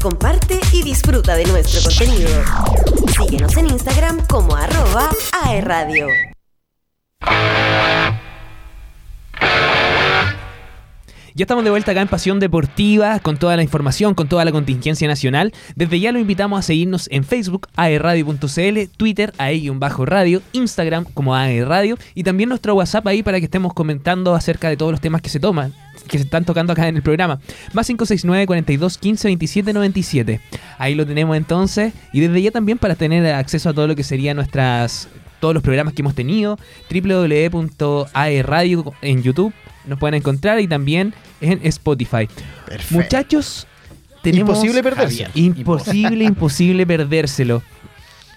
Comparte y disfruta de nuestro contenido. Síguenos en Instagram como arroba aerradio. Ya estamos de vuelta acá en Pasión Deportiva con toda la información, con toda la contingencia nacional. Desde ya lo invitamos a seguirnos en Facebook, aerradio.cl, Twitter, bajo radio Instagram como aerradio y también nuestro WhatsApp ahí para que estemos comentando acerca de todos los temas que se toman, que se están tocando acá en el programa. Más 569 42 15 27 97. Ahí lo tenemos entonces. Y desde ya también para tener acceso a todo lo que serían nuestras todos los programas que hemos tenido, www.aerradio en YouTube nos pueden encontrar y también en Spotify. Muchachos, tenemos... Imposible perdérselo. Imposible, imposible perdérselo.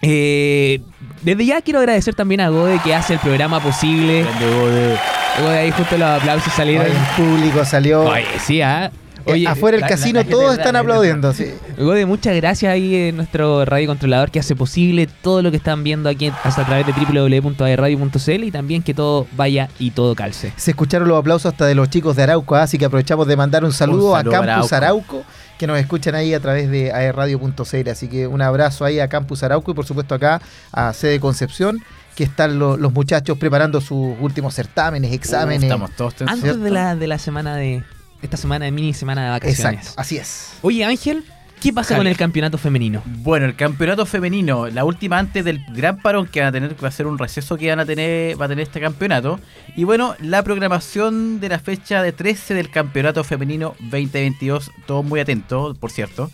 Eh, desde ya quiero agradecer también a Gode que hace el programa posible. Gode. Gode ahí justo los aplausos salieron. el público salió. Oye, sí, ¿ah? Oye, afuera del casino todos están aplaudiendo. Sí. Gode, muchas gracias ahí en nuestro radio controlador que hace posible todo lo que están viendo aquí a través de www.aerradio.cl y también que todo vaya y todo calce. Se escucharon los aplausos hasta de los chicos de Arauco, ¿ah? así que aprovechamos de mandar un saludo, a Campus Arauco. que nos escuchan ahí a través de aerradio.cl. Así que un abrazo ahí a Campus Arauco y por supuesto acá a Sede Concepción que están los muchachos preparando sus últimos certámenes, exámenes. estamos todos Antes de la, de la semana de, esta semana de mini semana de vacaciones. Exacto, así es. Oye, Ángel, ¿qué pasa con el campeonato femenino? Bueno, el campeonato femenino, la última antes del gran parón que van a tener que hacer un receso que van a tener, va a tener este campeonato. Y bueno, la programación de la fecha de 13 del campeonato femenino 2022, todos muy atentos, por cierto.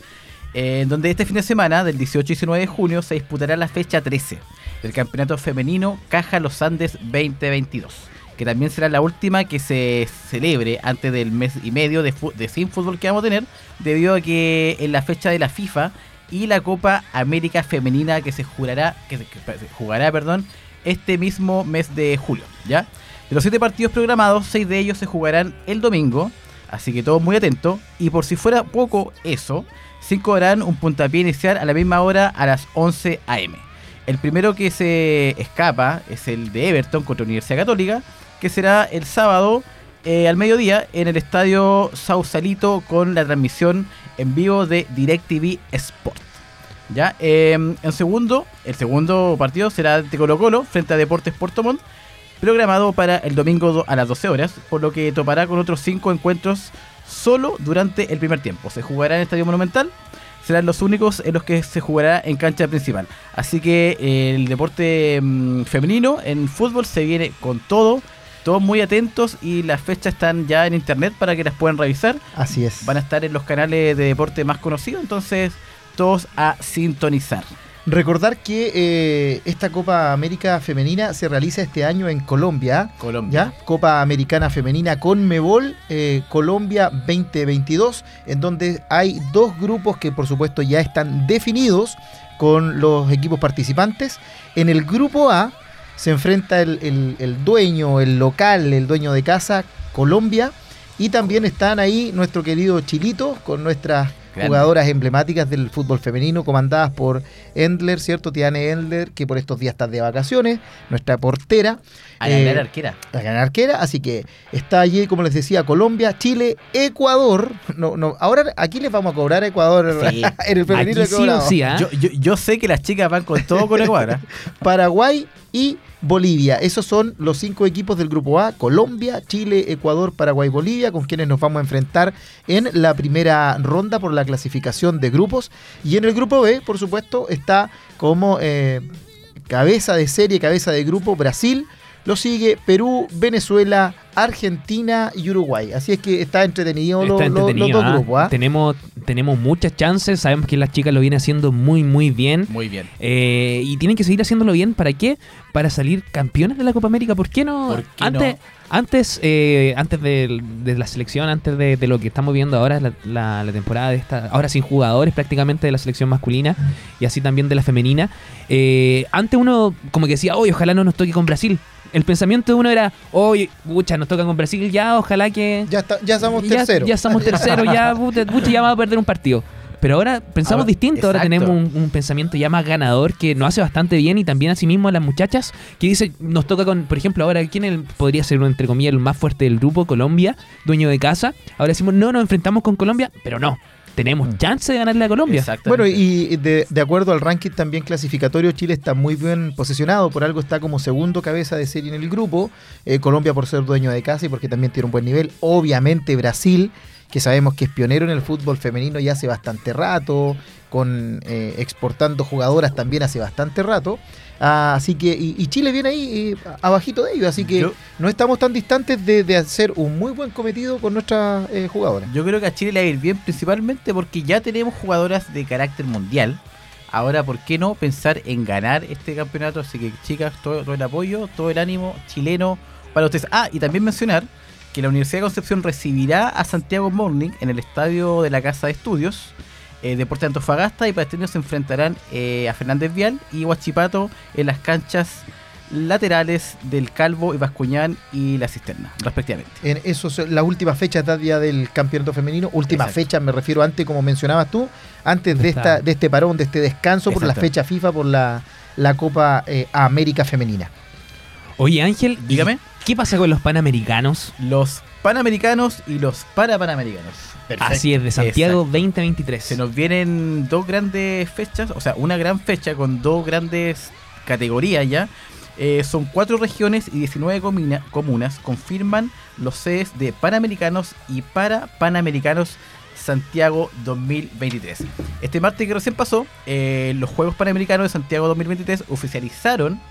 En donde este fin de semana, del 18 y 19 de junio, se disputará la fecha 13 del campeonato femenino Caja Los Andes 2022 que también será la última que se celebre antes del mes y medio de, sin fútbol que vamos a tener, debido a que en la fecha de la FIFA y la Copa América Femenina que se jurará, que se, jugará, perdón, este mismo mes de julio, ¿ya? De los siete partidos programados, seis de ellos se jugarán el domingo, así que todos muy atentos. Y por si fuera poco eso, cinco harán un puntapié inicial a la misma hora a las 11 am. El primero que se escapa es el de Everton contra Universidad Católica, que será el sábado eh, al mediodía en el estadio Sausalito con la transmisión en vivo de DirecTV Sport. ¿Ya? Em, en segundo, el segundo partido será de Colo Colo frente a Deportes Puerto Montt, programado para el domingo a las 12 horas, por lo que topará con otros cinco encuentros solo durante el primer tiempo. Se jugará en el Estadio Monumental, serán los únicos en los que se jugará en cancha principal. Así que eh, el deporte mm, femenino en fútbol se viene con todo todos muy atentos y las fechas están ya en internet para que las puedan revisar. Así es. Van a estar en los canales de deporte más conocidos, entonces todos a sintonizar. Recordar que eh, esta Copa América Femenina se realiza este año en Colombia. Colombia. Copa Americana Femenina con Mebol eh, Colombia 2022, en donde hay dos grupos que por supuesto ya están definidos con los equipos participantes. En el grupo A se enfrenta el, el, dueño, el local, el dueño de casa, Colombia. Y también están ahí nuestro querido Chilito con nuestras jugadoras emblemáticas del fútbol femenino, comandadas por Endler, ¿cierto? Tiane Endler, que por estos días está de vacaciones, nuestra portera. A la gran eh, arquera. La gran arquera, así que está allí, como les decía, Colombia, Chile, Ecuador. No, no, ahora aquí les vamos a cobrar a Ecuador en el femenino. Sí ¿ah? yo, yo, sé que las chicas van con todo con Ecuador. ¿ah? Paraguay y Bolivia. Esos son los cinco equipos del grupo A, Colombia, Chile, Ecuador, Paraguay, Bolivia, con quienes nos vamos a enfrentar en la primera ronda por la clasificación de grupos. Y en el grupo B, por supuesto, está como eh, cabeza de serie, cabeza de grupo Brasil. Lo sigue Perú, Venezuela, Argentina y Uruguay. Así es que está entretenido, los, dos ¿ah? grupos. ¿ah? Tenemos, tenemos muchas chances. Sabemos que las chicas lo vienen haciendo muy, muy bien. Muy bien. Eh, y tienen que seguir haciéndolo bien. ¿Para qué? Para salir campeones de la Copa América. ¿Por qué no? antes, antes, eh, antes de, la selección, antes de, lo que estamos viendo ahora, la, la, temporada de esta, ahora sin jugadores prácticamente de la selección masculina y así también de la femenina. Eh, antes uno como que decía, oye, ojalá no nos toque con Brasil el pensamiento de uno era, oye, pucha, nos toca con Brasil, ya, ojalá que. Ya, ya somos terceros. Ya somos terceros, ya, pucha, ya vamos a perder un partido. Pero ahora pensamos distinto, ahora tenemos un, pensamiento ya más ganador que nos hace bastante bien y también asimismo a las muchachas que dice, nos toca con, por ejemplo, ahora, ¿quién podría ser, entre comillas, el más fuerte del grupo? Colombia, dueño de casa. Ahora decimos, no, nos enfrentamos con Colombia, pero no. Tenemos chance de ganarle a Colombia. Exactamente. Bueno, y de, de acuerdo al ranking también clasificatorio, Chile está muy bien posicionado, por algo está como segundo cabeza de serie en el grupo, eh, Colombia por ser dueño de casa y porque también tiene un buen nivel, obviamente Brasil, que sabemos que es pionero en el fútbol femenino ya hace bastante rato, con eh, exportando jugadoras también hace bastante rato. Ah, así que, y, y Chile viene ahí eh, abajito de ellos, así que Yo- no estamos tan distantes de, de hacer un muy buen cometido con nuestras eh, jugadoras. Yo creo que a Chile le va a ir bien principalmente porque ya tenemos jugadoras de carácter mundial. Ahora, ¿por qué no pensar en ganar este campeonato? Así que, chicas, todo, todo el apoyo, todo el ánimo chileno para ustedes. Ah, y también mencionar que la Universidad de Concepción recibirá a Santiago Morning en el estadio de la Casa de Estudios. Eh, Deportes de Antofagasta y Pasteños se enfrentarán eh, a Fernández Vial y Huachipato en las canchas laterales del Calvo y Bascuñán y la Cisterna, respectivamente. En esos, las últimas fechas día del campeonato femenino, últimas Exacto. fechas me refiero antes, como mencionabas tú, antes de, esta, de este parón, de este descanso por la fecha FIFA, por la, la Copa eh, América Femenina. Oye, Ángel, ¿y Dígame. ¿Qué pasa con los panamericanos? los Panamericanos y los Parapanamericanos. Así es, de Santiago Exacto. 2023. Se nos vienen dos grandes fechas, o sea, una gran fecha con dos grandes categorías ya. Eh, son cuatro regiones y 19 comuna- comunas. Confirman los sedes de Panamericanos y para Panamericanos Santiago 2023. Este martes que recién pasó, eh, los Juegos Panamericanos de Santiago 2023 oficializaron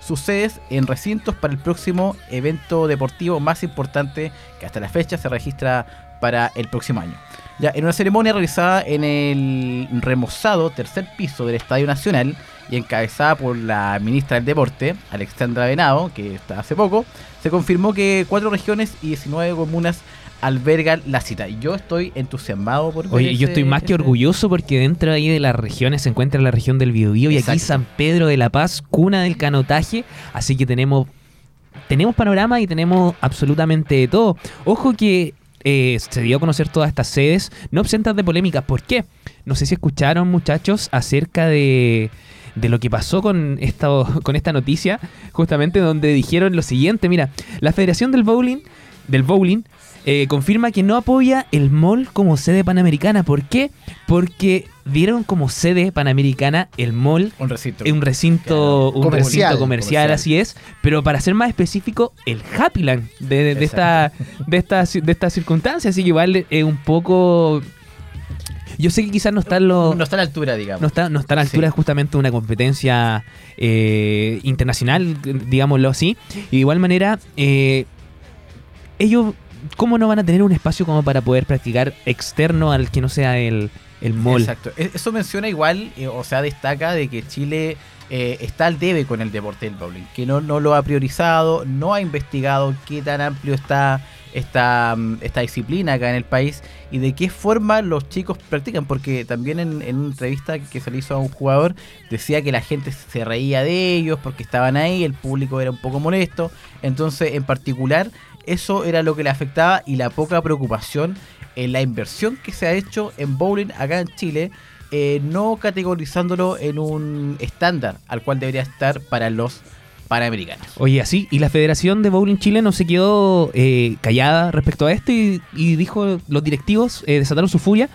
sus sedes en recintos para el próximo evento deportivo más importante que hasta la fecha se registra para el próximo año. Ya, en una ceremonia realizada en el remozado tercer piso del Estadio Nacional y encabezada por la ministra del Deporte, Alexandra Venado, que está hace poco, se confirmó que cuatro regiones y 19 comunas albergan la cita. Yo estoy entusiasmado por Oye, yo estoy más que orgulloso porque dentro ahí de las regiones se encuentra la región del Biobío y aquí. San Pedro de la Paz, cuna del canotaje, así que tenemos tenemos panorama y tenemos absolutamente de todo. Ojo que eh, se dio a conocer todas estas sedes, no obsentas de polémicas. ¿Por qué? No sé si escucharon, muchachos, acerca de, de lo que pasó con esta, con esta noticia, justamente donde dijeron lo siguiente, mira, la Federación del Bowling, del bowling eh, confirma que no apoya el mall como sede panamericana. ¿Por qué? Porque dieron como sede panamericana el mall Un recinto. un recinto, un Comercial. recinto comercial, Comercial. así es, pero para ser más específico, el Happyland de, de esta, de, esta, de esta circunstancia, así que igual es un poco... Yo sé que quizás no están los... no está a la altura, digamos. No está, no está a la altura Sí. de justamente una competencia eh, internacional, digámoslo así. Y de igual manera, eh, ellos, ¿cómo no van a tener un espacio como para poder practicar externo al que no sea el, el mall? Exacto. E- Eso menciona igual, eh, o sea, destaca de que Chile eh, está al debe con el deporte del bowling, que no, no lo ha priorizado, no ha investigado qué tan amplio está esta, mm, esta disciplina acá en el país y de qué forma los chicos practican, porque también en, en una entrevista que se le hizo a un jugador decía que la gente se reía de ellos porque estaban ahí, el público era un poco molesto, entonces en particular eso era lo que le afectaba y la poca preocupación en la inversión que se ha hecho en bowling acá en Chile, eh, no categorizándolo en un estándar al cual debería estar para los panamericanos. Oye, así, y la Federación de Bowling Chile no se quedó eh, callada respecto a esto y, y dijo, los directivos eh, desataron su furia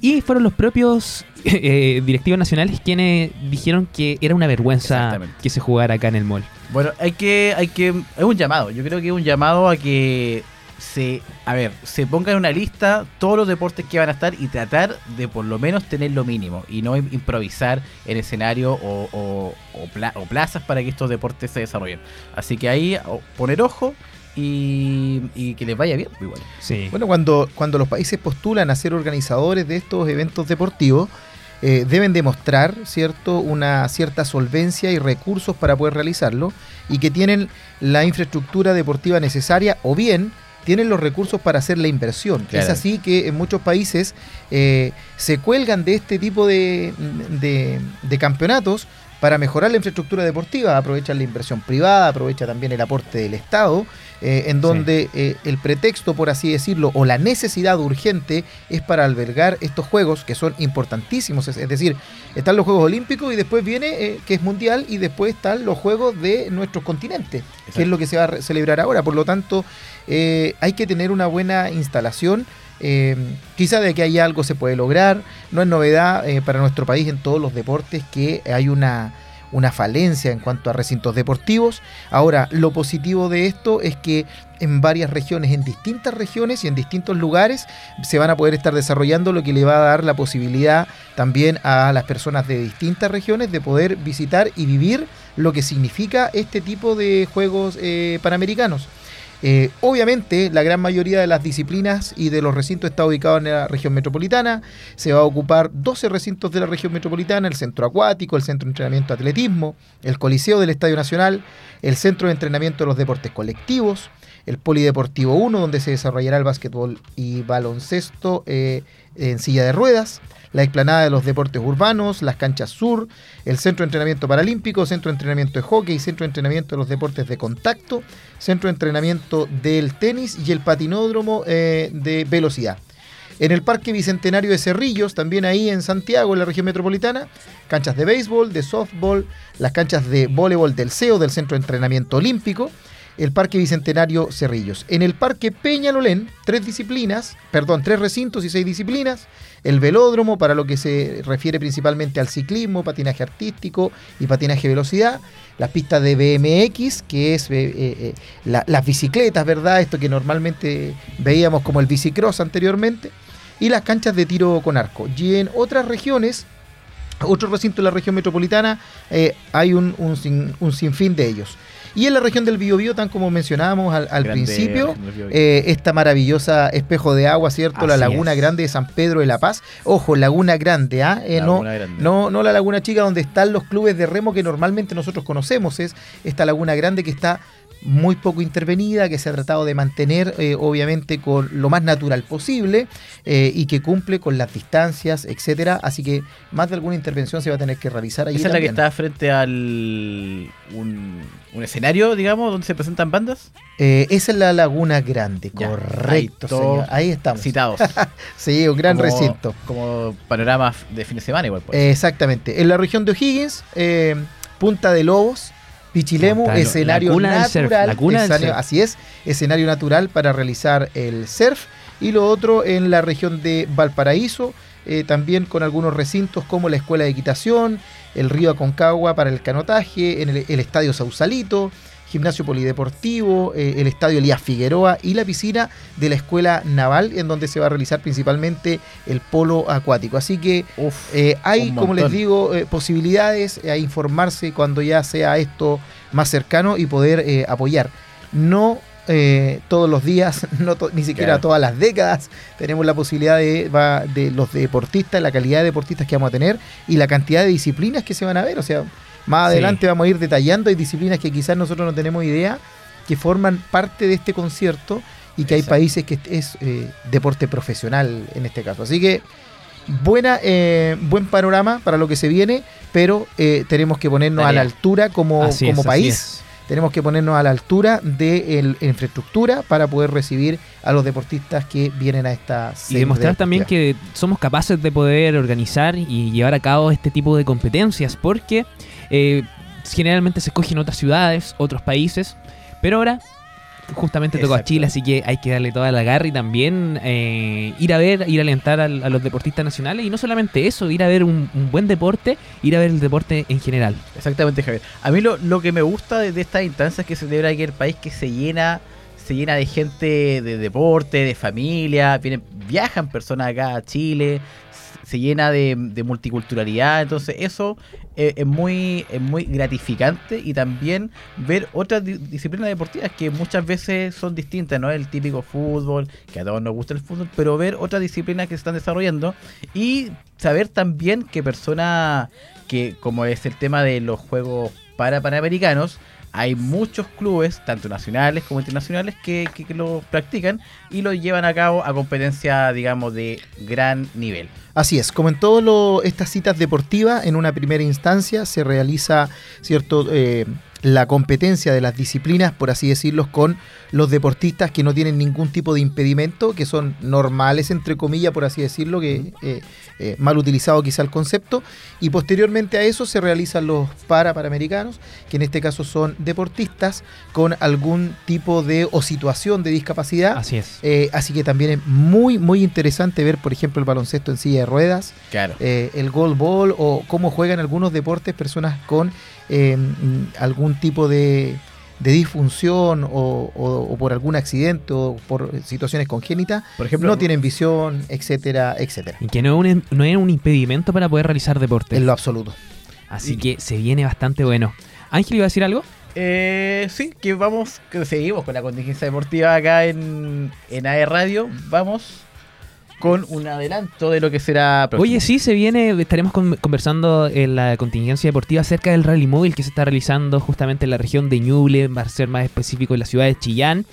y fueron los propios eh, directivos nacionales quienes dijeron que era una vergüenza que se jugara acá en el mall. Bueno, hay que, hay que, es un llamado. Yo creo que es un llamado a que se, a ver, se ponga en una lista todos los deportes que van a estar y tratar de por lo menos tener lo mínimo y no im- improvisar en escenario o, o- o pla- o plazas para que estos deportes se desarrollen. Así que ahí poner ojo y, y que les vaya bien. pues, Igual. Sí. Bueno, cuando, cuando los países postulan a ser organizadores de estos eventos deportivos, eh, deben demostrar cierto una cierta solvencia y recursos para poder realizarlo y que tienen la infraestructura deportiva necesaria o bien tienen los recursos para hacer la inversión. Claro. Es así que en muchos países eh, se cuelgan de este tipo de, de- de campeonatos para mejorar la infraestructura deportiva, aprovechan la inversión privada, aprovecha también el aporte del Estado, eh, en donde eh, el pretexto, por así decirlo, o la necesidad urgente es para albergar estos juegos que son importantísimos. Es, es decir, están los Juegos Olímpicos y después viene, eh, que es mundial, y después están los Juegos de nuestros continentes, que es lo que se va a celebrar ahora. Por lo tanto, hay que tener una buena instalación Eh, quizá de que hay algo se puede lograr. No es novedad eh, para nuestro país en todos los deportes que hay una, una falencia en cuanto a recintos deportivos. Ahora, lo positivo de esto es que en varias regiones, en distintas regiones y en distintos lugares, se van a poder estar desarrollando lo que le va a dar la posibilidad también a las personas de distintas regiones de poder visitar y vivir lo que significa este tipo de Juegos eh, Panamericanos. Eh, obviamente, la gran mayoría de las disciplinas y de los recintos está ubicado en la región metropolitana. Se va a ocupar 12 recintos de la región metropolitana, el centro acuático, el centro de entrenamiento de atletismo, el coliseo del Estadio Nacional, el centro de entrenamiento de los deportes colectivos, el Polideportivo 1, donde se desarrollará el básquetbol y baloncesto eh, en silla de ruedas, la explanada de los deportes urbanos, las canchas sur, el centro de entrenamiento paralímpico, centro de entrenamiento de hockey, centro de entrenamiento de los deportes de contacto, centro de entrenamiento del tenis y el patinódromo eh, de velocidad. En el Parque Bicentenario de Cerrillos, también ahí en Santiago, en la región metropolitana, canchas de béisbol, de softball, las canchas de voleibol del CEO, del Centro de Entrenamiento Olímpico, el Parque Bicentenario Cerrillos. En el Parque Peñalolén, tres disciplinas, perdón, tres recintos y seis disciplinas. El velódromo, para lo que se refiere principalmente al ciclismo, patinaje artístico y patinaje velocidad. Las pistas de BMX, que es eh, eh, la, las bicicletas, ¿verdad? Esto que normalmente veíamos como el bicicross anteriormente. Y las canchas de tiro con arco. Y en otras regiones, otro recinto de la región metropolitana, eh, hay un, un, sin, un sinfín de ellos. Y en la región del Biobío, tan como mencionábamos al, al Grande principio, eh, esta maravillosa espejo de agua, ¿cierto? la Laguna es. Grande de San Pedro de la Paz. Ojo, Laguna Grande, ¿ah? Eh, no, Laguna Grande. no, no la Laguna Chica donde están los clubes de remo que normalmente nosotros conocemos. Es esta Laguna Grande que está muy poco intervenida, que se ha tratado de mantener eh, obviamente con lo más natural posible eh, y que cumple con las distancias, etcétera. Así que más de alguna intervención se va a tener que realizar allí Esa es la que está frente al un, un escenario, digamos, donde se presentan bandas Eh, esa es la Laguna Grande, Ya, correcto, ahí señor. Ahí estamos. citados. Sí, un gran Como- recinto. Como panorama de fin de semana igual. pues. Exactamente. En la región de O'Higgins, eh, Punta de Lobos, Pichilemu, escenario la cuna del surf, natural. la escenario-. Así es, escenario natural para realizar el surf. Y lo otro en la región de Valparaíso, eh, también con algunos recintos como la Escuela de Equitación, el Río Aconcagua para el canotaje, en el, el Estadio Sausalito, Gimnasio Polideportivo, eh, el Estadio Elías Figueroa y la piscina de la Escuela Naval, en donde se va a realizar principalmente el polo acuático. Así que Uf, eh, hay, como les digo, eh, posibilidades a informarse cuando ya sea esto más cercano y poder apoyar. No eh, todos los días, no to- ni siquiera Claro. todas las décadas, tenemos la posibilidad de, va- de los deportistas, la calidad de deportistas que vamos a tener y la cantidad de disciplinas que se van a ver. O sea, más Sí. adelante vamos a ir detallando. Hay disciplinas que quizás nosotros no tenemos idea que forman parte de este concierto y que hay países que es eh, deporte profesional en este caso. Así que buena, eh, buen panorama para lo que se viene, pero eh, tenemos que ponernos a la altura como, Así como es, país. Tenemos que ponernos a la altura de el- infraestructura para poder recibir a los deportistas que vienen a esta Y demostrar también que somos capaces de poder organizar y llevar a cabo este tipo de competencias, porque eh, generalmente se escogen otras ciudades, otros países, pero ahora justamente tocó a. Chile, así que hay que darle toda la garra y también eh, ir a ver, ir a alentar al- a, los deportistas nacionales y no solamente eso, ir a ver un, un buen deporte, ir a ver el deporte en general. Exactamente, Javier. A mí lo, lo que me gusta de, de estas instancias que se celebra aquí el país que se llena se llena de gente de deporte, de familia, vienen, viajan personas acá a Chile, se llena de, de multiculturalidad, entonces eso eh, es muy es muy gratificante y también ver otras di- disciplinas deportivas que muchas veces son distintas, no el típico fútbol, que a todos nos gusta el fútbol, pero ver otras disciplinas que se están desarrollando y saber también que personas que como es el tema de los juegos para panamericanos, hay muchos clubes, tanto nacionales como internacionales, que, que, lo practican y lo llevan a cabo a competencia, digamos, de gran nivel. Así es, como en todas estas citas deportivas, en una primera instancia se realiza cierto eh, la competencia de las disciplinas, por así decirlo, con los deportistas que no tienen ningún tipo de impedimento, que son normales, entre comillas, por así decirlo, que eh, eh, mal utilizado quizá el concepto, y posteriormente a eso se realizan los para panamericanos, que en este caso son deportistas con algún tipo de o situación de discapacidad. Así es. Eh, así que también es muy, muy interesante ver, por ejemplo, el baloncesto en silla de ruedas, Claro. el goalball o cómo juegan algunos deportes personas con algún tipo de, de disfunción o, o- o por algún accidente o por situaciones congénitas, Por ejemplo, no tienen visión, etcétera, etcétera. Y que no es un, no es un impedimento para poder realizar deporte. En lo absoluto. Así Y- que se viene bastante bueno. Ángel, ¿iba a decir algo? Eh, sí, que vamos, que seguimos con la contingencia deportiva acá en, en AE Radio. Vamos con un adelanto de lo que será próximo. Oye, sí, se viene, estaremos con- conversando en la contingencia deportiva acerca del rally móvil que se está realizando justamente en la región de Ñuble, va a ser más específico en la ciudad de Chillán.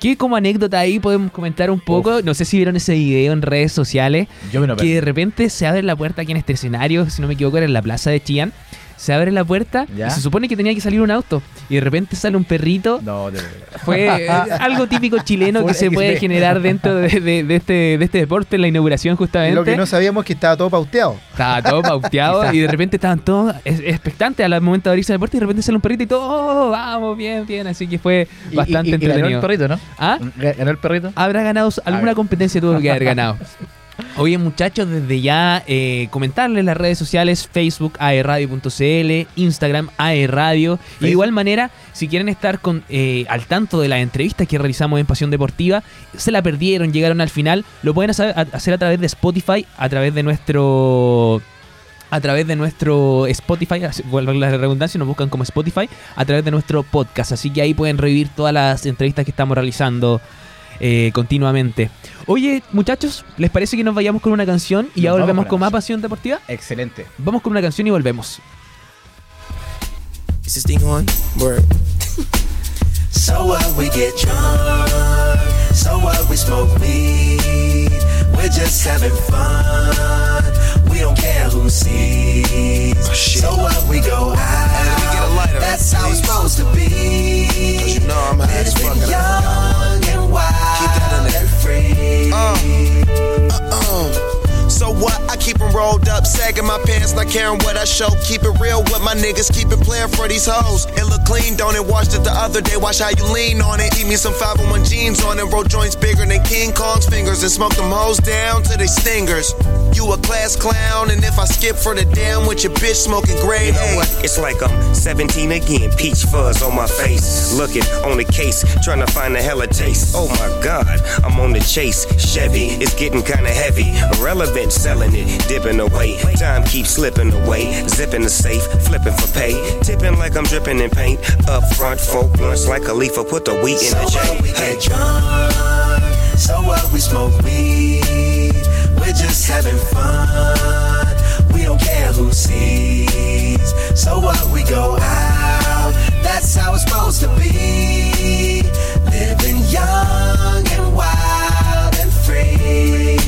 Que como anécdota ahí podemos comentar un poco, no sé si vieron ese video en redes sociales, yo me que de repente se abre la puerta aquí en este escenario, si no me equivoco era en la plaza de Chillán, se abre la puerta ¿Ya? y se supone que tenía que salir un auto y de repente sale un perrito No, de fue algo típico chileno que se puede generar dentro de, de- de este, de este deporte en la inauguración justamente. Lo que no sabíamos es que estaba todo pauteado. Estaba todo pauteado y de repente estaban todos es- expectantes al momento de abrirse el deporte y de repente sale un perrito y todo, "Oh, vamos, bien, bien. Así que fue Y- bastante y- y ganó el entretenido. perrito, ¿no? ¿Ah? ¿Ganó el perrito? Habrá ganado alguna competencia tuvo que haber ganado. Oye muchachos, desde ya eh, comentarles las redes sociales, Facebook aerradio.cl, Instagram aerradio. Y de igual manera, si quieren estar con, eh, al tanto de las entrevistas que realizamos en Pasión Deportiva, se la perdieron, llegaron al final, lo pueden hacer a, través de Spotify, a través de nuestro a través de nuestro Spotify, vuelvo a la redundancia, nos buscan como Spotify, a través de nuestro podcast. Así que ahí pueden revivir todas las entrevistas que estamos realizando eh, continuamente. Oye, muchachos, ¿les parece que nos vayamos con una canción y ya Nos vamos volvemos con más pasión deportiva? Excelente. Vamos con una canción y volvemos. Is this thing on? Word. So what we get drunk, so what we smoke weed, we're just having fun. We don't care who sees. so what we go Hey, let me get a out, lighter, that's how it's supposed to be. Cause you know I'm high as fuck. Young and wild there. and free. Uh, uh-uh. So what? I keep 'em rolled up, sagging my pants, not caring what I show. Keep it real with my niggas, keep it playing for these hoes. It look clean, don't it? Washed it the other day, watch how you lean on it. Eat me some 501 jeans on it, roll joints bigger than King Kong's fingers, and smoke them hoes down to they stingers. You a class clown, and if I skip for the damn with your bitch smoking gray. You know what? It's like I'm 17 again. Peach fuzz on my face. Looking on the case, trying to find a hella taste. Oh my god, I'm on the chase. Chevy, it's getting kinda heavy. Irrelevant, selling it, dipping away. Time keeps slipping away. Zipping the safe, flipping for pay. Tipping like I'm dripping in paint. Up front, folk blunts like a leaf. Put the wheat in So the we Hey. drunk, so what we smoke weed, we're just having fun. We don't care who sees. So what we go out, that's how it's supposed to be. Living young and wild and free.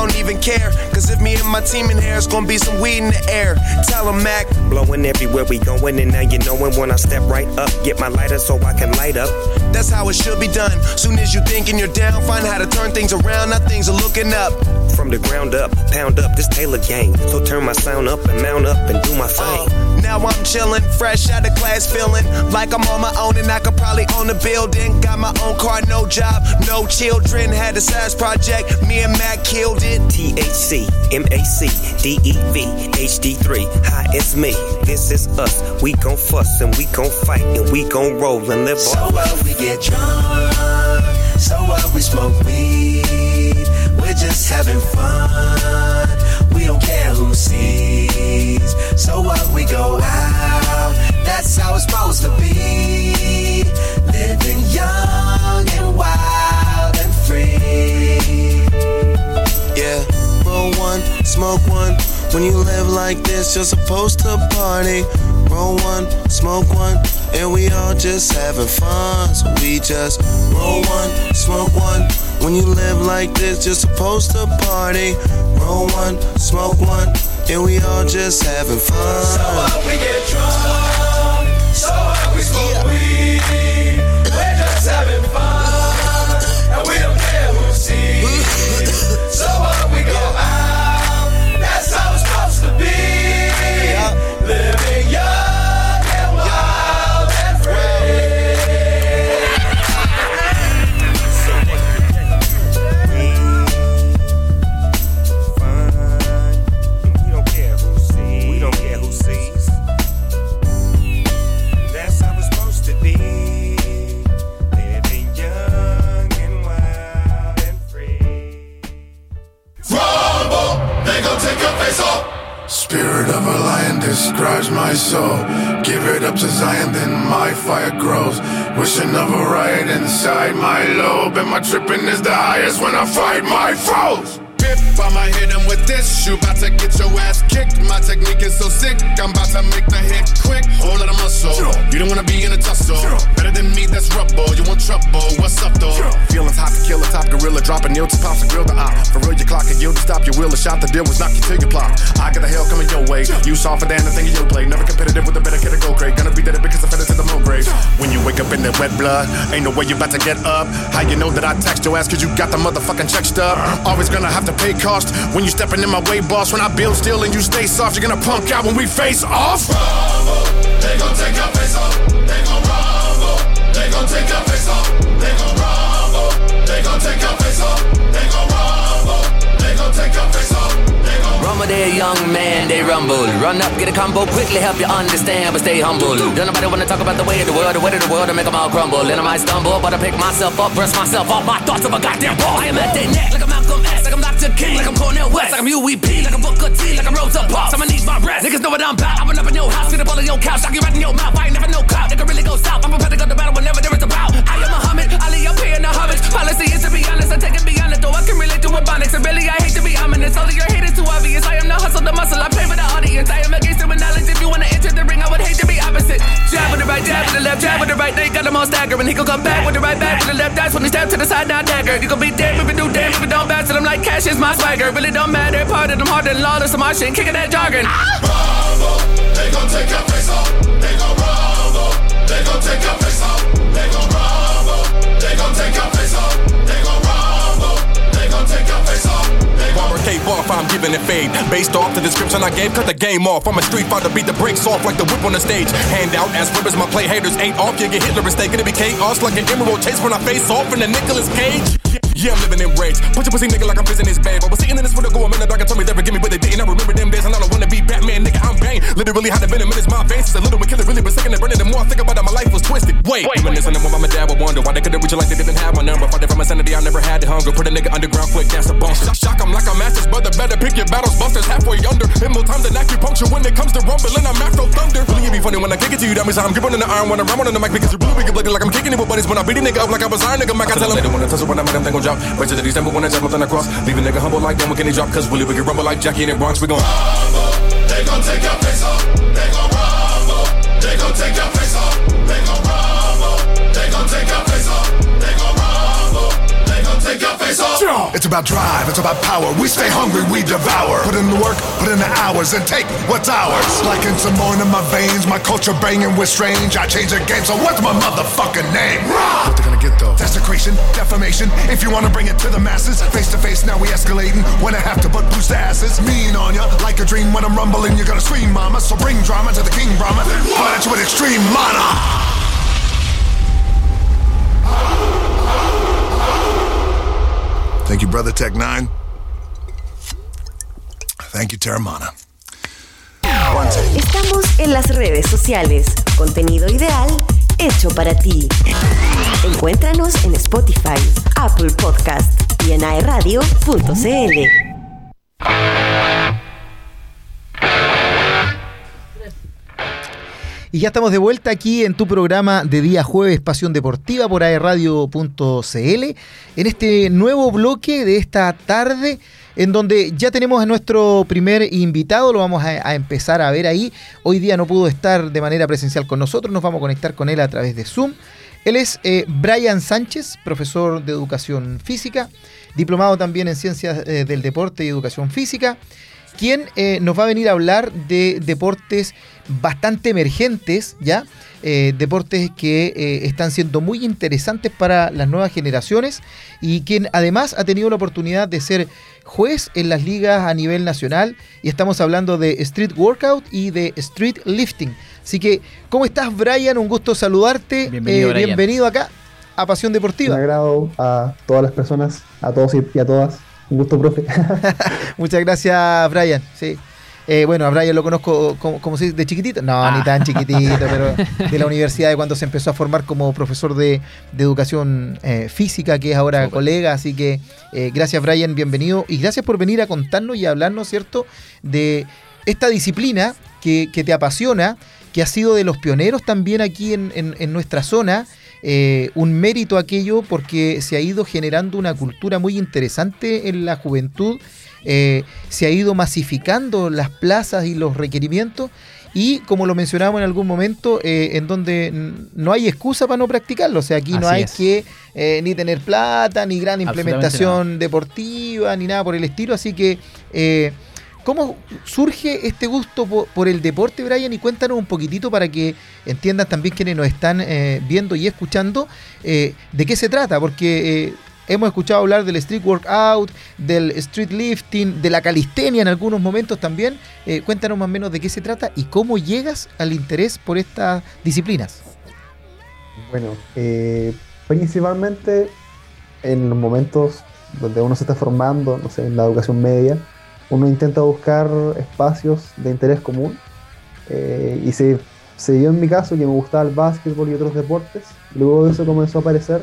Don't even care. Cause if me and my team in here, it's gonna be some weed in the air. Tell 'em, Mac. Blowing everywhere we going, and now you knowin' when I step right up. Get my lighter so I can light up. That's how it should be done. Soon as you thinking you're down, find how to turn things around. Now things are looking up. From the ground up, pound up this Taylor gang. So turn my sound up and mount up and do my thing. Uh, now I'm chillin', fresh out of class, feeling like I'm on my own and I probably own a building. Got my own car, no job, no children. Had a size project, me and Mac killed it. THC, MAC, DEV, HD3. Hi, it's me. This is us. We gon' fuss and we gon' fight and we gon' roll and live So off. what we get drunk, so what we smoke weed, we're just having fun. We don't care who sees. So what we go out, that's how it's supposed to be. Living young and wild and free. Yeah, roll one, smoke one. When you live like this, you're supposed to party. roll one, smoke one, and we all just having fun. So we just roll one, smoke one. When you live like this, you're supposed to party. Roll one, smoke one, and we all just having fun. So what we get drunk, so what we smoke weed. Describes my soul. Give it up to Zion, then my fire grows. Wishing of a riot inside my lobe. And my tripping is the highest when I fight my foes. Pip, I'ma hit him with this. You bout to get your ass kicked. My technique is so sick, I'm about to make the hit quick. Lot of muscle. You don't wanna be in a tussle. Better than me, that's rubble. You want trouble? What's up though? Feelings hot to kill a top gorilla, dropping nail to pops and grill the op. For real, your clock and yield to stop your will. A shot the deal was knock you till you plop. I got the hell coming your way. You softer than the thing in your play. Never competitive with a better kid to go crate. Gonna be dead because I fed it to the low grade. When you wake up in that wet blood, ain't no way you about to get up. How you know that I text your ass cause you got the motherfucking check stub? Uh-huh. Always gonna have to pay cost when you stepping in my way, boss. When I build still and you stay soft, you're gonna punk out when we face off. Rumble, they gon' take your face off. They gon' rumble, they gon' take your face off. They gon' rumble, they gon' take your face off. They gon' rumble, they gon' take your face off. Rumble, They gon' Rumble there, young man, they rumble. Run up, get a combo, quickly help you understand, but stay humble. Don't nobody wanna talk about the way of the world, the way of the world, to make them all crumble. And I might stumble, but I pick myself up, brush myself off my thoughts of a goddamn ball. I am at their neck, like I'm Dr. King, like I'm Cornel West, like I'm UEP, like I'm Booker T, like I'm Rosa Parks. I'ma need my rest. Niggas know what I'm about. I run up in your house, get up all in your couch, knock you right in your mouth. I ain't never no cop, nigga really go south. I'm prepared to go to battle whenever there is a bout. Muhammad, Ali, I'm paying the homage. Policy is to be honest, I take it beyond it, though I can relate to Ebonics. And really, I hate to be ominous. All of your hate is too obvious. I am the hustle, the muscle, I pay for the audience. I am against it with knowledge. If you wanna enter the ring, I would hate to be opposite. Jab with the right, jab with the left, jab with the right. They got them all staggering. He gon' come back with the right back with the left. That's when he step to the side, now dagger. You gon' be dead if you do damn if you don't bounce. I'm like cash is my swagger. Really don't matter. Part of them harder than lawless. I'm shit, kicking that jargon. rumble, they gon' take your face off. They gon' rumble, they gon' take your Off, I'm giving it fade. Based off the description I gave, cut the game off. I'm a street fighter, beat the brakes off like the whip on the stage. Hand out as ribbons, my play haters ain't off. You get Hitler mistaken to be chaos like an emerald chase when I face off in the Nicolas Cage. Yeah, I'm living in rage. Put your pussy nigga like I'm prison his babe. I was sitting in this for the go, I'm in the dark and told me never give me but they didn't. I remember them days and I don't wanna be Batman, nigga. I'm Bane. Literally had to been in my veins. Since a little bit killer, really been sick and burning. The more I think about it, my life was twisted. Wait, reminiscing of when my dad would wonder why they couldn't reach it like they didn't have my number. Fighting for my sanity, I never had the hunger. Put a nigga underground quick, that's a bunker. Shock, shock, I'm like a master's brother. Better pick your battles, busters halfway under. Hit more time than acupuncture when it comes to rumbling. I'm Afro Thunder. Really, it be funny when I kick it to you. That means I'm gripping on the iron when I'm ramming on the mic because you're really wicked looking like I'm kicking it with buddies. When I beat a nigga up like I was iron, nigga, Mac, I tell him. They don't wanna tussle when I make them think gon' drop. The December when I jump nothing across. Leave a nigga humble like them, when can he drop? Cause really, we can rumble like Jackie in the Bronx. We gon' they gon' take your face off. It's about drive, it's about power. We stay hungry, we devour. Put in the work, put in the hours, and take what's ours. Like in Simone in my veins, my culture banging with strange. I change the game, so what's my motherfucking name? What they gonna get though? Desecration, defamation. If you wanna bring it to the masses, face to face, now we escalating. When I have to but boost the asses, mean on ya. Like a dream when I'm rumbling, you're gonna scream, mama. So bring drama to the king, Brahma. At you with extreme mana. Thank you, Brother Tech 9. Thank you, Terramana. Estamos en las redes sociales. Contenido ideal hecho para ti. Encuéntranos en Spotify, Apple Podcast y en aeradio.cl. Y ya estamos de vuelta aquí en tu programa de día jueves Pasión Deportiva por aerradio.cl en este nuevo bloque de esta tarde en donde ya tenemos a nuestro primer invitado, lo vamos a, empezar a ver ahí. Hoy día no pudo estar de manera presencial con nosotros, nos vamos a conectar con él a través de Zoom. Él es eh, Brian Sánchez, profesor de educación física, diplomado también en ciencias eh, del deporte y educación física, quien eh, nos va a venir a hablar de deportes bastante emergentes, ¿ya? Eh, deportes que eh, están siendo muy interesantes para las nuevas generaciones y quien además ha tenido la oportunidad de ser juez en las ligas a nivel nacional y estamos hablando de Street Workout y de Street Lifting. Así que, ¿cómo estás Brian? Un gusto saludarte. Bienvenido, Eh, Brian. bienvenido acá a Pasión Un Deportiva. agrado a todas las personas, a todos y a todas. Un gusto, profe. Muchas gracias, Brian. Sí. Eh, bueno, a Brian lo conozco como, como se dice, de chiquitito. No, Ah. ni tan chiquitito, pero de la universidad de cuando se empezó a formar como profesor de, de educación eh, física, que es ahora colega. Así que eh, gracias, Brian, bienvenido. Y gracias por venir a contarnos y hablarnos, ¿cierto?, de esta disciplina que, que te apasiona, que ha sido de los pioneros también aquí en, en- en nuestra zona. Eh, un mérito aquello porque se ha ido generando una cultura muy interesante en la juventud, eh, se ha ido masificando las plazas y los requerimientos y como lo mencionábamos en algún momento, eh, en donde no hay excusa para no practicarlo, o sea, aquí no hay es. que eh, ni tener plata, ni gran implementación deportiva, ni nada por el estilo, así que... eh, ¿Cómo surge este gusto po- por, el deporte, Brian? Y cuéntanos un poquitito para que entiendan también quienes nos están eh, viendo y escuchando eh, de qué se trata, porque eh, hemos escuchado hablar del street workout, del street lifting, de la calistenia en algunos momentos también. Eh, cuéntanos más o menos de qué se trata y cómo llegas al interés por estas disciplinas. Bueno, principalmente en los momentos donde uno se está formando, no sé, en la educación media, uno intenta buscar espacios de interés común. eh, y se, se dio en mi caso que me gustaba el básquetbol y otros deportes. Luego de eso comenzó a aparecer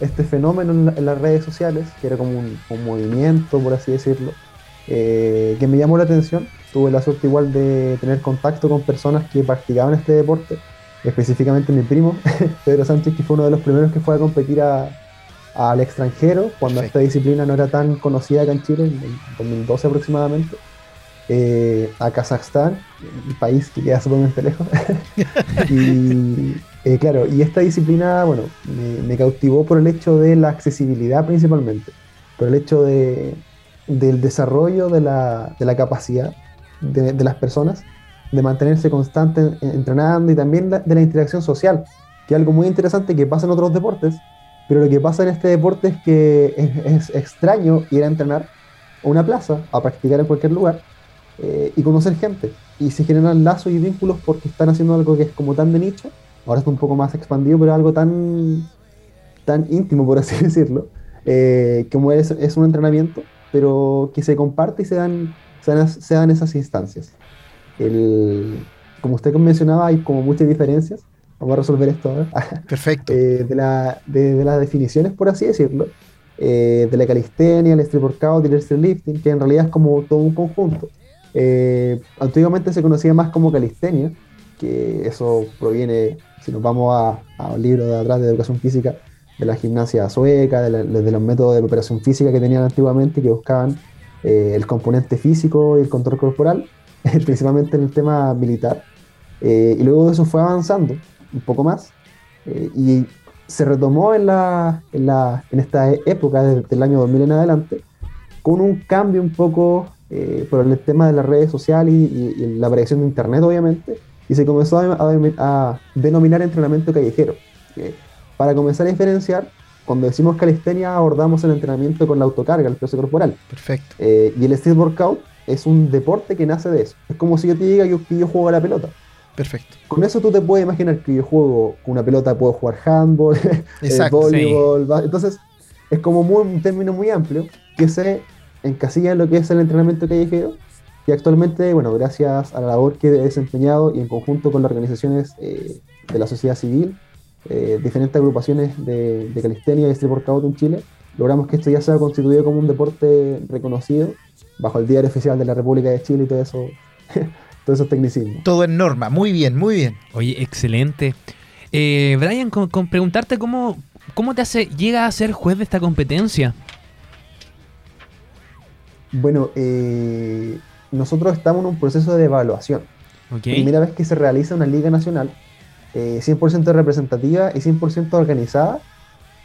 este fenómeno en, la- en las redes sociales, que era como un, un movimiento, por así decirlo, eh, que me llamó la atención. Tuve la suerte igual de tener contacto con personas que practicaban este deporte, específicamente mi primo, Pedro Sánchez, que fue uno de los primeros que fue a competir a- al extranjero, cuando esta disciplina no era tan conocida acá en Chile, en el 2012 aproximadamente, eh, a Kazajstán, un país que queda sumamente lejos. y eh, claro, y esta disciplina, bueno, me, me cautivó por el hecho de la accesibilidad principalmente, por el hecho de, del desarrollo de la, de la capacidad de, de las personas de mantenerse constante en- entrenando y también la- de la interacción social, que es algo muy interesante que pasa en otros deportes, pero lo que pasa en este deporte es que es, es extraño ir a entrenar a una plaza, a practicar en cualquier lugar eh, y conocer gente. Y se generan lazos y vínculos porque están haciendo algo que es como tan de nicho, ahora está un poco más expandido, pero algo tan, tan íntimo, por así decirlo, eh, como es, es un entrenamiento, pero que se comparte y se dan, se dan, se dan esas instancias. El, como usted mencionaba, hay como muchas diferencias. Vamos a resolver esto ahora. Perfecto. Eh, de, la, de, de las definiciones, por así decirlo, eh, de la calistenia, el street workout y el street lifting, que en realidad es como todo un conjunto. Eh, antiguamente se conocía más como calistenia, que eso proviene, si nos vamos a, a un libro de atrás de educación física, de la gimnasia sueca, de, la- de los métodos de preparación física que tenían antiguamente, que buscaban eh, el componente físico y el control corporal, principalmente en el tema militar. Eh, y luego eso fue avanzando un poco más eh, y se retomó en, la, en, la, en esta e- época, desde el año 2000 en adelante, con un cambio un poco eh, por el tema de las redes sociales y, y- y la aparición de Internet, obviamente, y se comenzó a, a- a denominar entrenamiento callejero. que para comenzar a diferenciar, cuando decimos calistenia abordamos el entrenamiento con la autocarga, el peso corporal. Perfecto. Eh, y el street workout es un deporte que nace de eso. Es como si yo te diga que, que yo juego a la pelota. Perfecto. Con eso tú te puedes imaginar que yo juego con una pelota, puedo jugar handball, eh, Exacto, voleibol, ba- entonces es como muy, un término muy amplio que se encasilla en lo que es el entrenamiento callejero y actualmente, bueno, gracias a la labor que he desempeñado y en conjunto con las organizaciones eh, de la sociedad civil, eh, diferentes agrupaciones de, de calistenia y street workout en Chile, logramos que esto ya sea constituido como un deporte reconocido bajo el diario oficial de la República de Chile y todo eso, todos esos tecnicismos. Todo en norma, muy bien, muy bien. Oye, excelente. Eh, Brian, con, con preguntarte cómo, cómo te hace, llega a ser juez de esta competencia. Bueno, eh, nosotros estamos en un proceso de evaluación. Ok. Primera vez que se realiza una liga nacional eh, 100% representativa y 100% organizada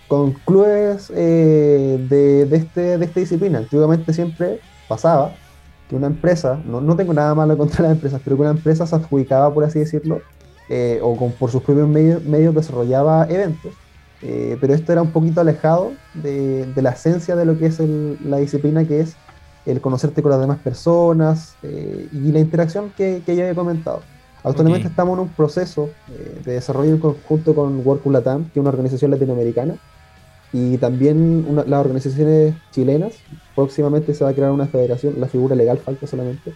con clubes eh, de, de este, de esta disciplina. Antiguamente siempre pasaba que una empresa, no, no tengo nada malo contra las empresas, pero que una empresa se adjudicaba, por así decirlo, eh, o con, por sus propios medios, medios desarrollaba eventos, eh, pero esto era un poquito alejado de, de la esencia de lo que es el- la disciplina, que es el conocerte con las demás personas eh, y la interacción que, que ya había comentado. Actualmente estamos en un proceso de desarrollo en conjunto con Work Latam, que es una organización latinoamericana, y también una- las organizaciones chilenas. Próximamente se va a crear una federación, la figura legal falta solamente,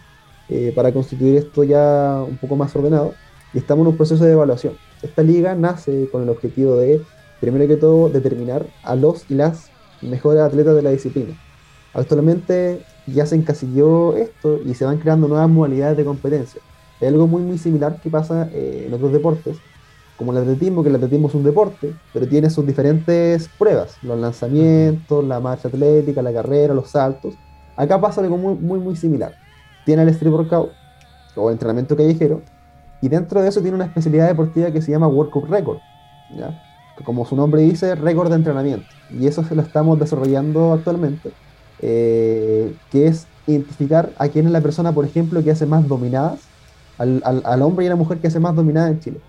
eh, para constituir esto ya un poco más ordenado. Y estamos en un proceso de evaluación. Esta liga nace con el objetivo de, primero que todo, determinar a los y las mejores atletas de la disciplina. Actualmente ya se encasilló esto y se van creando nuevas modalidades de competencia. Es algo muy, muy similar que pasa eh, en otros deportes, como el atletismo, que el atletismo es un deporte, pero tiene sus diferentes pruebas, los lanzamientos, la marcha atlética, la carrera, los saltos. Acá pasa algo muy, muy, muy similar. Tiene el street workout o entrenamiento callejero, y dentro de eso tiene una especialidad deportiva que se llama Workout Record, ¿ya? como su nombre dice, récord de entrenamiento. Y eso se lo estamos desarrollando actualmente, eh, que es identificar a quién es la persona, por ejemplo, que hace más dominadas, al hombre y a la mujer que hace más dominadas en Chile.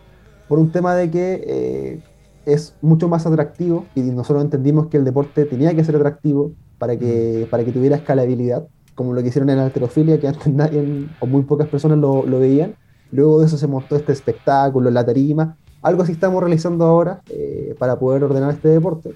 Por un tema de que eh, es mucho más atractivo y nosotros entendimos que el deporte tenía que ser atractivo para que, para que tuviera escalabilidad, como lo que hicieron en la alterofilia, que antes nadie o muy pocas personas lo, lo veían. Luego de eso se montó este espectáculo, la tarima. Algo así estamos realizando ahora eh, para poder ordenar este deporte.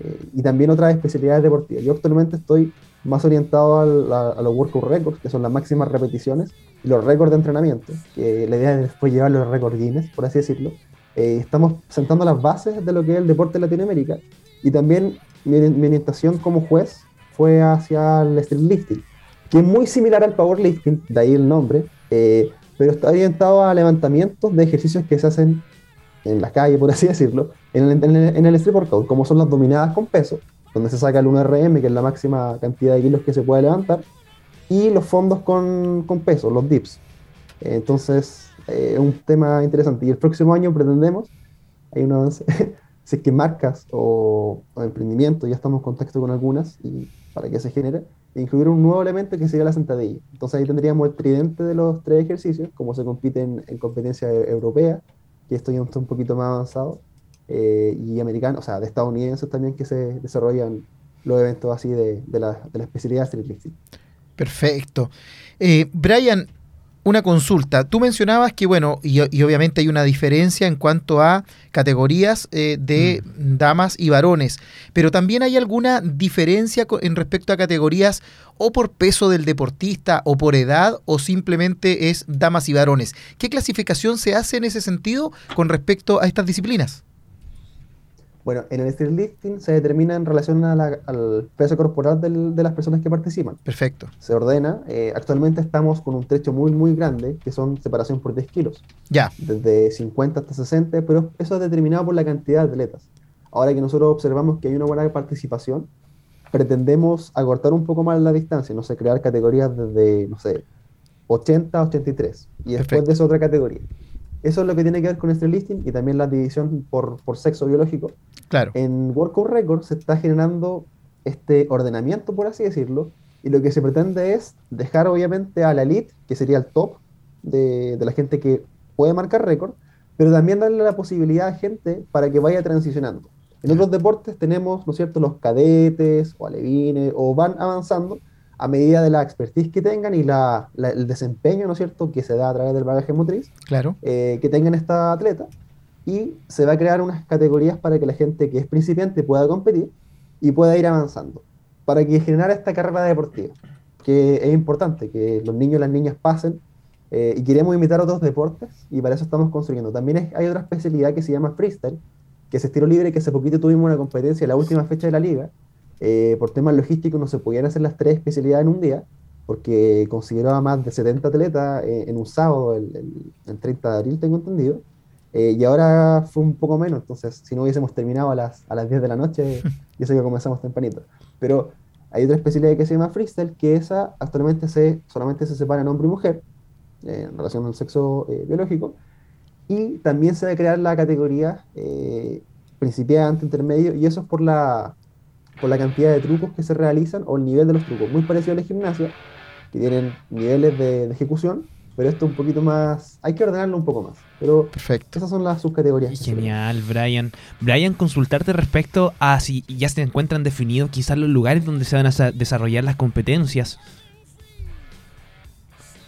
Eh, y también otras especialidades deportivas. Yo actualmente estoy más orientado al- a, a los workout records, que son las máximas repeticiones, y los récords de entrenamiento, que la idea es después llevar los récords Guinness, por así decirlo. Eh, estamos sentando las bases de lo que es el deporte en Latinoamérica. Y también mi, mi orientación como juez fue hacia el street lifting, que es muy similar al powerlifting, de ahí el nombre, eh, pero está orientado a levantamientos de ejercicios que se hacen en la calle, por así decirlo, en el, en el- en el street workout, como son las dominadas con peso, donde se saca el 1RM, que es la máxima cantidad de kilos que se puede levantar, y los fondos con, con peso, los dips. Eh, Entonces, eh, es un tema interesante. Y el próximo año pretendemos, hay un avance, si es que marcas o, o emprendimientos, ya estamos en contacto con algunas, y para que se genere, incluir un nuevo elemento que sería la sentadilla. Entonces ahí tendríamos el tridente de los tres ejercicios, como se compite en, en competencia e- europea, que esto ya está un poquito más avanzado, eh, y americano, o sea, de estadounidenses también que se desarrollan los eventos así de, de la, de la especialidad de street. Perfecto. Eh, Brian, una consulta. Tú mencionabas que, bueno, y, y obviamente hay una diferencia en cuanto a categorías eh, de damas y varones, pero también hay alguna diferencia en respecto a categorías o por peso del deportista o por edad o simplemente es damas y varones. ¿Qué clasificación se hace en ese sentido con respecto a estas disciplinas? Bueno, en el street lifting se determina en relación a la- al peso corporal del- de las personas que participan. Perfecto. Se ordena. eh, actualmente estamos con un trecho muy, muy grande, que son separación por 10 kilos. Ya. Desde 50 hasta 60, pero eso es determinado por la cantidad de atletas. Ahora que nosotros observamos que hay una buena participación, pretendemos acortar un poco más la distancia, no sé, crear categorías desde, no sé, 80 a 83. Y después Perfecto. de eso otra categoría. Eso es lo que tiene que ver con este listing y también la división por, por sexo biológico. Claro. En Workout Record se está generando este ordenamiento, por así decirlo, y lo que se pretende es dejar obviamente a la elite, que sería el top de, de la gente que puede marcar récord, pero también darle la posibilidad a gente para que vaya transicionando. En otros deportes tenemos, ¿no es cierto?, los cadetes o alevines, o van avanzando a medida de la expertise que tengan y la, la- el desempeño, ¿no es cierto?, que se da a través del bagaje motriz Claro. eh, que tengan esta atleta y se va a crear unas categorías para que la gente que es principiante pueda competir y pueda ir avanzando, para que generar esta carrera deportiva, que es importante, que los niños y las niñas pasen eh, y queremos imitar otros deportes y para eso estamos construyendo. También es- hay otra especialidad que se llama freestyle, que es estilo libre, que hace poquito tuvimos una competencia en la última fecha de la liga. Eh, por temas logísticos no se podían hacer las tres especialidades en un día, porque consideró a más de 70 atletas eh, en un sábado, el, el- el 30 de abril, tengo entendido. Eh, y ahora fue un poco menos, entonces si no hubiésemos terminado a las, a las 10 de la noche, yo sé que comenzamos tempranito. Pero hay otra especialidad que se llama freestyle, que esa actualmente se, solamente se separa en hombre y mujer, eh, en relación al sexo eh, biológico. Y también se va a crear la categoría eh, principiante, intermedio, y eso es por la, por la cantidad de trucos que se realizan o el nivel de los trucos. Muy parecido a la gimnasia, que tienen niveles de, de ejecución, pero esto un poquito más. Hay que ordenarlo un poco más. Pero Perfecto. esas son las subcategorías. Genial, Brian. Brian, consultarte respecto a si ya se encuentran definidos quizás los lugares donde se van a sa- desarrollar las competencias.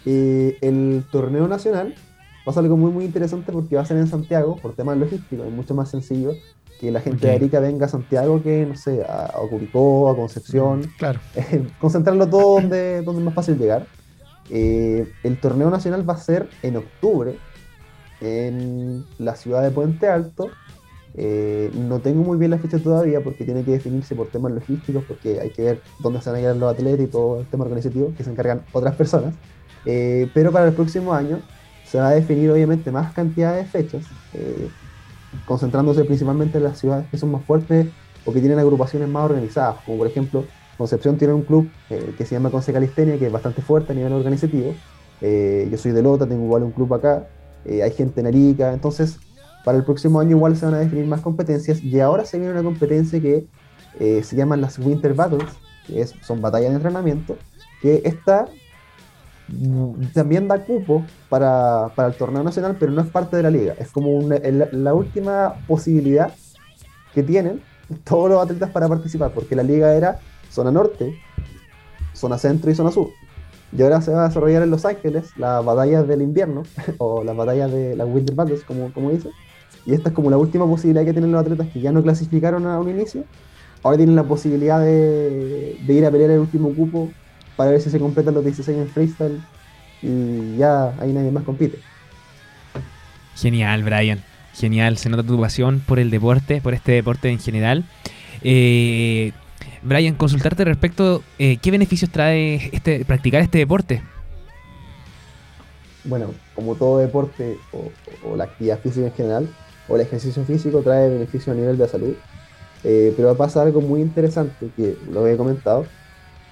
Eh, el torneo nacional pasa algo muy muy interesante porque va a ser en Santiago por temas logísticos, es mucho más sencillo que la gente de. Arica venga a Santiago que, no sé, a, a Curicó, a Concepción, Claro. eh, concentrarlo todo donde, donde es más fácil llegar. Eh, el torneo nacional va a ser en octubre en la ciudad de Puente Alto. Eh, no tengo muy bien la fecha todavía porque tiene que definirse por temas logísticos, porque hay que ver dónde se van a quedar los atletas y todo el tema organizativo que se encargan otras personas. Eh, pero para el próximo año se va a definir obviamente más cantidad de fechas, eh, concentrándose principalmente en las ciudades que son más fuertes o que tienen agrupaciones más organizadas, como por ejemplo Concepción tiene un club eh, que se llama Conce Calistenia, que es bastante fuerte a nivel organizativo. Eh, yo soy de Lota, tengo igual un club acá. eh, hay gente en Arica. Entonces, para el próximo año igual se van a definir más competencias. Y ahora se viene una competencia que se llaman las Winter Battles, que son batallas de entrenamiento, que esta también da cupo para, para el torneo nacional, pero no es parte de la liga. Es como una- el- la última posibilidad que tienen todos los atletas para participar, porque la liga era zona norte, zona centro y zona sur. Y ahora se va a desarrollar en Los Ángeles las batallas del invierno, o las batallas de las Winter Battles, como, como dice. Y esta es como la última posibilidad que tienen los atletas que ya no clasificaron a un inicio. Ahora tienen la posibilidad de, de ir a pelear el último cupo para ver si se completan los 16 en freestyle. Y ya ahí nadie más compite. Genial, Brian. Genial. Se nota tu pasión por el deporte, por este deporte en general. Eh, Brian, consultarte respecto eh, qué beneficios trae este practicar este deporte. bueno, como todo deporte o, o la actividad física en general, o el ejercicio físico trae beneficio a nivel de salud, Eh, pero pasa algo muy interesante que lo he comentado,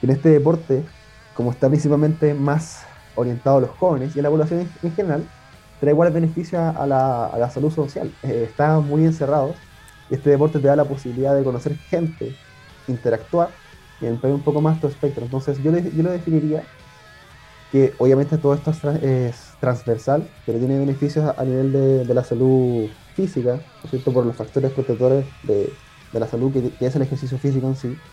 en este deporte, como está principalmente más orientado a los jóvenes y a la población en, en general, trae igual beneficio a, la, a la salud social. Eh, están muy encerrados y este deporte te da la posibilidad de conocer gente, interactuar y ampliar un poco más tu espectro. Entonces yo, yo lo definiría que obviamente todo esto es, tra- es transversal, pero tiene beneficios a, a nivel de, de la salud física, ¿no es cierto? por los factores protectores de, de la salud que, que es el ejercicio físico en sí,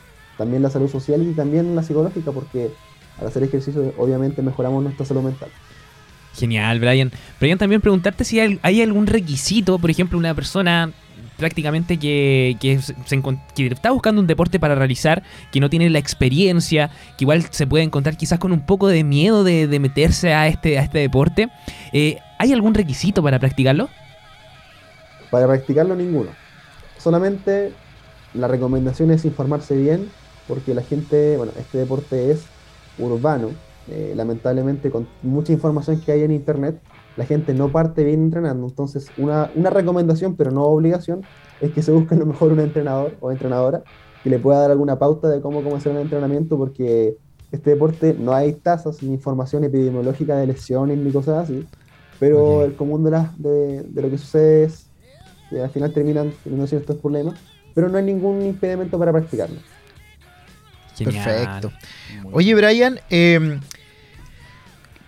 también la salud social y también la psicológica, porque al hacer ejercicio obviamente mejoramos nuestra salud mental. Genial, Brian. Brian, también preguntarte si hay, hay algún requisito, por ejemplo, una persona prácticamente que, que, se que está buscando un deporte para realizar, que no tiene la experiencia, que igual se puede encontrar quizás con un poco de miedo de, de meterse a este, a este deporte. Eh, ¿Hay algún requisito para practicarlo? Para practicarlo ninguno. Solamente la recomendación es informarse bien, porque la gente, bueno, este deporte es urbano. eh, lamentablemente con mucha información que hay en internet, la gente no parte bien entrenando. Entonces, una, una recomendación, pero no obligación, es que se busque a lo mejor un entrenador o entrenadora que le pueda dar alguna pauta de cómo comenzar un entrenamiento, porque este deporte no hay tasas ni información epidemiológica de lesiones ni cosas así. Pero el común de, las- de, de lo que sucede es que al final terminan teniendo ciertos problemas, pero no hay ningún impedimento para practicarlo. Genial. Perfecto. Oye, Brian, eh,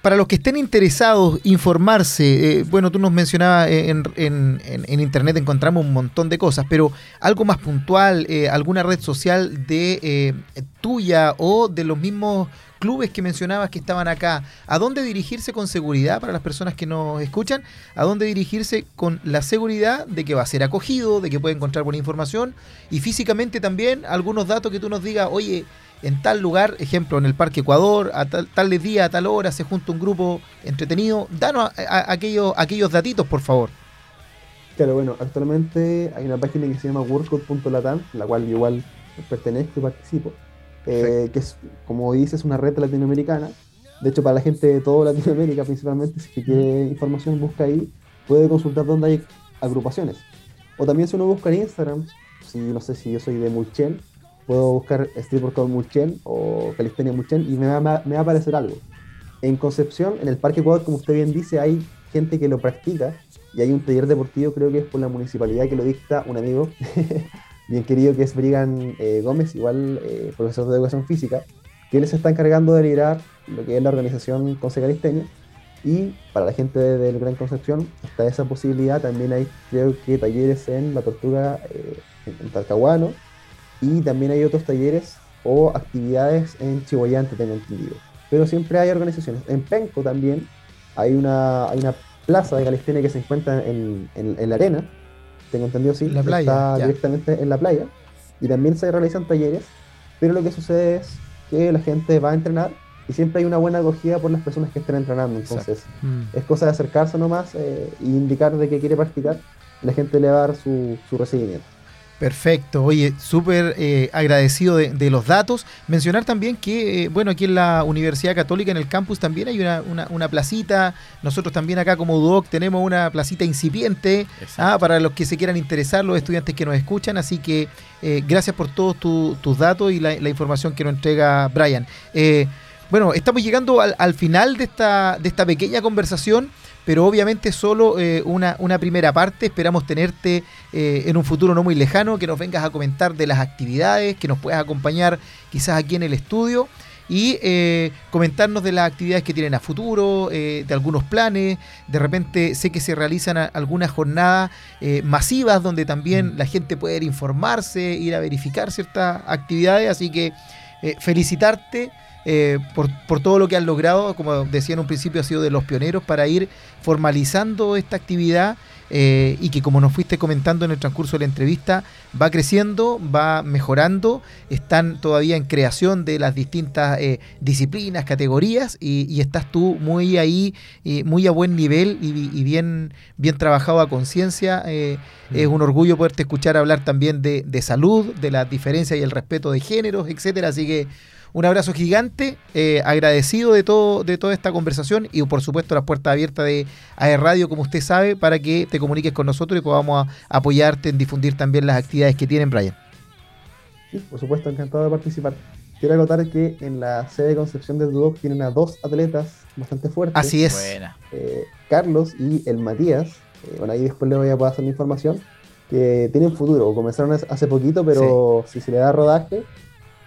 para los que estén interesados, informarse, eh, bueno, tú nos mencionabas eh, en, en- internet encontramos un montón de cosas, pero algo más puntual, eh, alguna red social de tuya o de los mismos clubes que mencionabas que estaban acá, ¿a dónde dirigirse con seguridad para las personas que nos escuchan? ¿A dónde dirigirse con la seguridad de que va a ser acogido, de que puede encontrar buena información y físicamente también algunos datos que tú nos digas, oye, en tal lugar, ejemplo, en el Parque Ecuador, a tal, tal día, a tal hora, se junta un grupo entretenido. Danos a- a- aquellos, aquellos datitos, por favor. Claro, bueno, actualmente hay una página que se llama workout.latam, la cual igual pertenezco y participo. eh, que es, como dices, una red latinoamericana. De hecho, para la gente de toda Latinoamérica principalmente, si quiere información, busca ahí, puede consultar dónde hay agrupaciones. O también si uno busca en Instagram, si no sé si yo soy de Mulchen, puedo buscar Street Workout Mulchen o Calistenia Mulchen y me va, me va a aparecer algo. En Concepción, en el Parque Ecuador, como usted bien dice, hay gente que lo practica y hay un taller deportivo, creo que es por la municipalidad que lo dicta un amigo bien querido que es Brigan eh, Gómez, igual eh, profesor de educación física, que él se está encargando de liderar lo que es la organización Conce Calistenia. Y para la gente del Gran Concepción está esa posibilidad. También hay, creo que, talleres en La Tortuga, eh, en Talcahuano. Y también hay otros talleres o actividades en Chihuayante, tengo entendido. Pero siempre hay organizaciones. En Penco también hay una, hay una plaza de calistenia que se encuentra en, en, la arena. Tengo entendido, sí. La playa. Está ya. directamente en la playa. Y también se realizan talleres. Pero lo que sucede es que la gente va a entrenar y siempre hay una buena acogida por las personas que estén entrenando. Entonces, Mm. es cosa de acercarse nomás eh, e indicar de que quiere practicar. La gente le va a dar su, su recibimiento. Perfecto, oye, súper eh, agradecido de, de los datos. Mencionar también que, eh, bueno, aquí en la Universidad Católica, en el campus, también hay una, una- una placita. Nosotros también acá como UDOC tenemos una placita incipiente ah, para los que se quieran interesar, los estudiantes que nos escuchan. Así que eh, gracias por todos tu- tus datos y la, la información que nos entrega Brian. Bueno, estamos llegando al, al final de esta, de esta pequeña conversación pero obviamente solo eh, una, una primera parte. Esperamos tenerte eh, en un futuro no muy lejano, que nos vengas a comentar de las actividades, que nos puedas acompañar quizás aquí en el estudio y eh, comentarnos de las actividades que tienen a futuro, eh, de algunos planes. De repente sé que se realizan algunas jornadas eh, masivas donde también la gente puede ir a informarse, ir a verificar ciertas actividades, así que felicitarte eh, por, por todo lo que has logrado. Como decía en un principio, has sido de los pioneros para ir formalizando esta actividad eh, y que como nos fuiste comentando en el transcurso de la entrevista, va creciendo, va mejorando, están todavía en creación de las distintas eh, disciplinas, categorías y, y estás tú muy ahí, eh, muy a buen nivel y, y bien, bien trabajado a conciencia. eh, Es un orgullo poderte escuchar hablar también de, de salud, de las diferencias y el respeto de géneros, etcétera. Así que un abrazo gigante, eh, agradecido de todo de toda esta conversación y por supuesto las puertas abiertas de AE Radio, como usted sabe, para que te comuniques con nosotros y podamos a- apoyarte en difundir también las actividades que tienen, Brian. Sí, por supuesto, encantado de participar. Quiero acotar que en la sede de Concepción del Duoc tienen a dos atletas bastante fuertes. Así es. Buena. eh, Carlos y el Matías. eh, bueno, ahí después les voy a pasar la información. Que tienen futuro. Comenzaron hace- hace poquito, pero si se le da rodaje,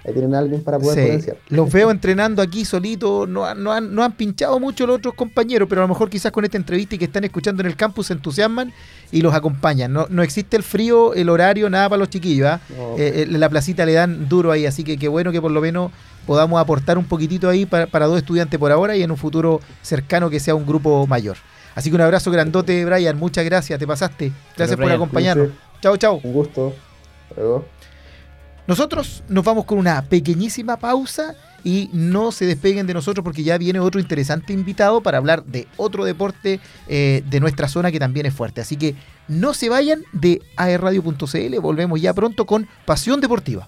ahí tienen a alguien para poder Sí, potenciar. los veo entrenando aquí solito, no, han- no han, no han pinchado mucho los otros compañeros, pero a lo mejor quizás con esta entrevista y que están escuchando en el campus se entusiasman y los acompañan. No, no existe el frío, el horario, nada para los chiquillos. ¿ah? No, Eh, eh, la placita le dan duro ahí, así que qué bueno que por lo menos podamos aportar un poquitito ahí para, para dos estudiantes por ahora y en un futuro cercano que sea un grupo mayor. Así que un abrazo grandote, Brian. Muchas gracias, te pasaste. Gracias por acompañarnos. Chao, chao. Un gusto. Hasta luego. Nosotros nos vamos con una pequeñísima pausa y no se despeguen de nosotros porque ya viene otro interesante invitado para hablar de otro deporte eh, de nuestra zona que también es fuerte. Así que no se vayan de aerradio.cl, volvemos ya pronto con Pasión Deportiva.